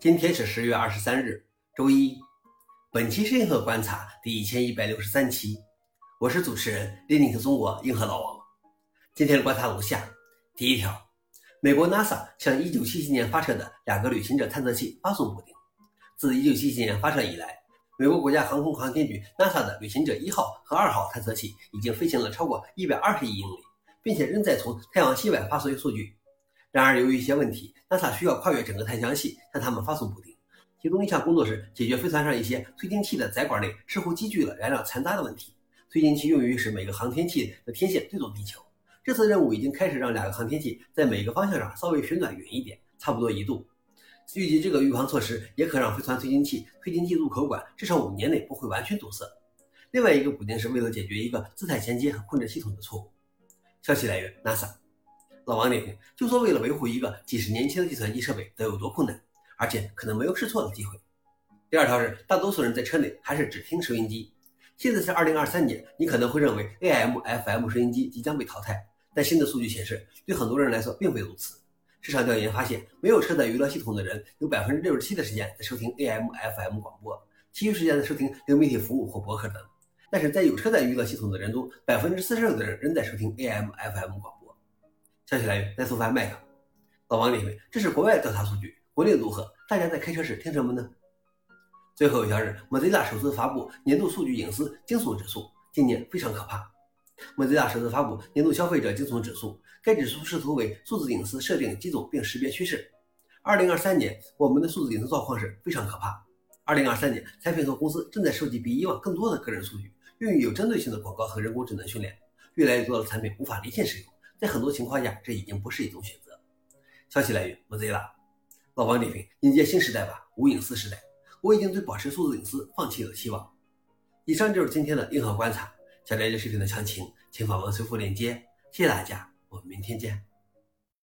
今天是十月二十三日，周一。本期是硬核观察第一千一百六十三期，我是主持人林尼克中国硬核老王。今天的观察如下：第一条，美国 NASA 向一九七七年发射的两个旅行者探测器发送补丁。自一九七七年发射以来，美国国家航空航天局 NASA 的旅行者一号和二号探测器已经飞行了超过一百二十亿英里，并且仍在从太阳系外发送数据。然而，由于一些问题，NASA 需要跨越整个太阳系向他们发送补丁。其中一项工作是解决飞船上一些推进器的载管内似乎积聚了燃料残渣的问题。推进器用于使每个航天器的天线对准地球。这次任务已经开始让两个航天器在每个方向上稍微旋转远一点，差不多一度。预计这个预防措施也可让飞船推进器推进器入口管至少五年内不会完全堵塞。另外一个补丁是为了解决一个姿态衔接和控制系统的错误。消息来源：NASA。老王点评：就说为了维护一个几十年前的计算机设备，得有多困难，而且可能没有试错的机会。第二条是，大多数人在车内还是只听收音机。现在是二零二三年，你可能会认为 AM、FM 收音机即将被淘汰，但新的数据显示，对很多人来说并非如此。市场调研发现，没有车载娱乐系统的人有百分之六十七的时间在收听 AM、FM 广播，其余时间在收听流媒体服务或博客等。但是在有车载娱乐系统的人中，百分之四十六的人仍在收听 AM、FM 广播。消息来源：奈苏凡麦克。老王认为这是国外调查数据，国内如何？大家在开车时听什么呢？最后一条是，Mozilla 首次发布年度数据隐私惊悚指数，今年非常可怕。Mozilla 首次发布年度消费者惊悚指数，该指数视图为数字隐私设定几种并识别趋势。二零二三年，我们的数字隐私状况是非常可怕。二零二三年，产品和公司正在收集比以往更多的个人数据，用于有针对性的广告和人工智能训练。越来越多的产品无法离线使用。在很多情况下，这已经不是一种选择。消息来源：Mozilla。老王点评：迎接新时代吧，无隐私时代。我已经对保持数字隐私放弃了希望。以上就是今天的硬核观察。想了解视频的详情，请访问随附链接。谢谢大家，我们明天见。